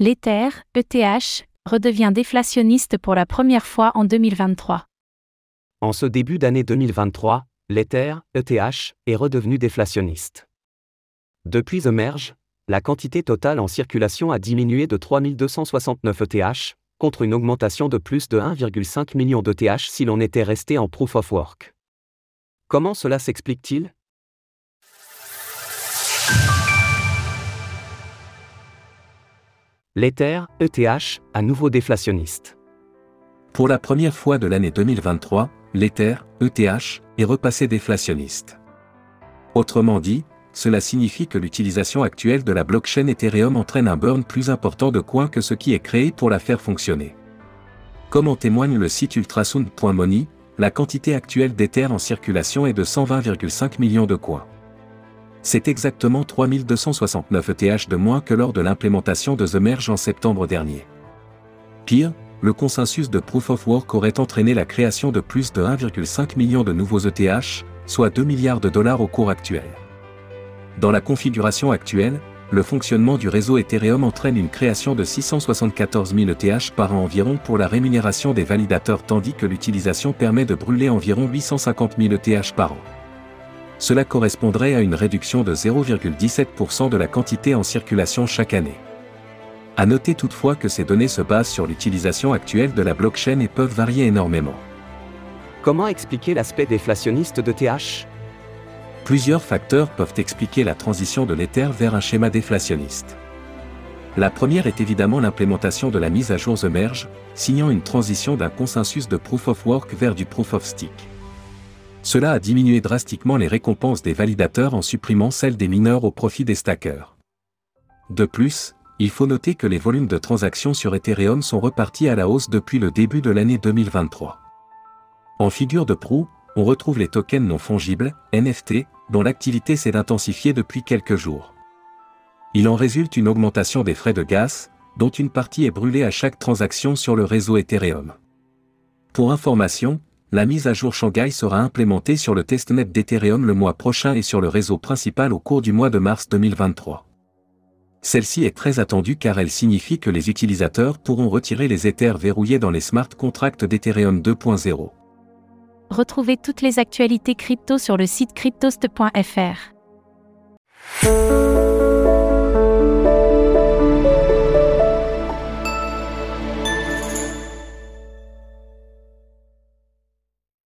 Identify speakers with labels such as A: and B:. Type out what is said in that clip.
A: L'Ether, ETH, redevient déflationniste pour la première fois en 2023.
B: En ce début d'année 2023, l'Ether, ETH, est redevenu déflationniste. Depuis The Merge, la quantité totale en circulation a diminué de 3269 ETH, contre une augmentation de plus de 1,5 million d'ETH si l'on était resté en Proof of Work. Comment cela s'explique-t-il? L'Ether, ETH, à nouveau déflationniste.
C: Pour la première fois de l'année 2023, l'Ether, ETH, est repassé déflationniste. Autrement dit, cela signifie que l'utilisation actuelle de la blockchain Ethereum entraîne un burn plus important de coins que ce qui est créé pour la faire fonctionner. Comme en témoigne le site ultrasound.money, la quantité actuelle d'Ether en circulation est de 120,5 millions de coins c'est exactement 3269 ETH de moins que lors de l'implémentation de The Merge en septembre dernier. Pire, le consensus de Proof of Work aurait entraîné la création de plus de 1,5 million de nouveaux ETH, soit 2 milliards de dollars au cours actuel. Dans la configuration actuelle, le fonctionnement du réseau Ethereum entraîne une création de 674 000 ETH par an environ pour la rémunération des validateurs tandis que l'utilisation permet de brûler environ 850 000 ETH par an cela correspondrait à une réduction de 0,17% de la quantité en circulation chaque année. À noter toutefois que ces données se basent sur l'utilisation actuelle de la blockchain et peuvent varier énormément.
B: Comment expliquer l'aspect déflationniste de TH
C: Plusieurs facteurs peuvent expliquer la transition de l'Ether vers un schéma déflationniste. La première est évidemment l'implémentation de la mise à jour The Merge, signant une transition d'un consensus de Proof of Work vers du Proof of Stake. Cela a diminué drastiquement les récompenses des validateurs en supprimant celles des mineurs au profit des stackers. De plus, il faut noter que les volumes de transactions sur Ethereum sont repartis à la hausse depuis le début de l'année 2023. En figure de proue, on retrouve les tokens non fongibles, NFT, dont l'activité s'est intensifiée depuis quelques jours. Il en résulte une augmentation des frais de gaz, dont une partie est brûlée à chaque transaction sur le réseau Ethereum. Pour information, la mise à jour Shanghai sera implémentée sur le testnet d'Ethereum le mois prochain et sur le réseau principal au cours du mois de mars 2023. Celle-ci est très attendue car elle signifie que les utilisateurs pourront retirer les Ethers verrouillés dans les smart contracts d'Ethereum 2.0.
A: Retrouvez toutes les actualités crypto sur le site cryptost.fr.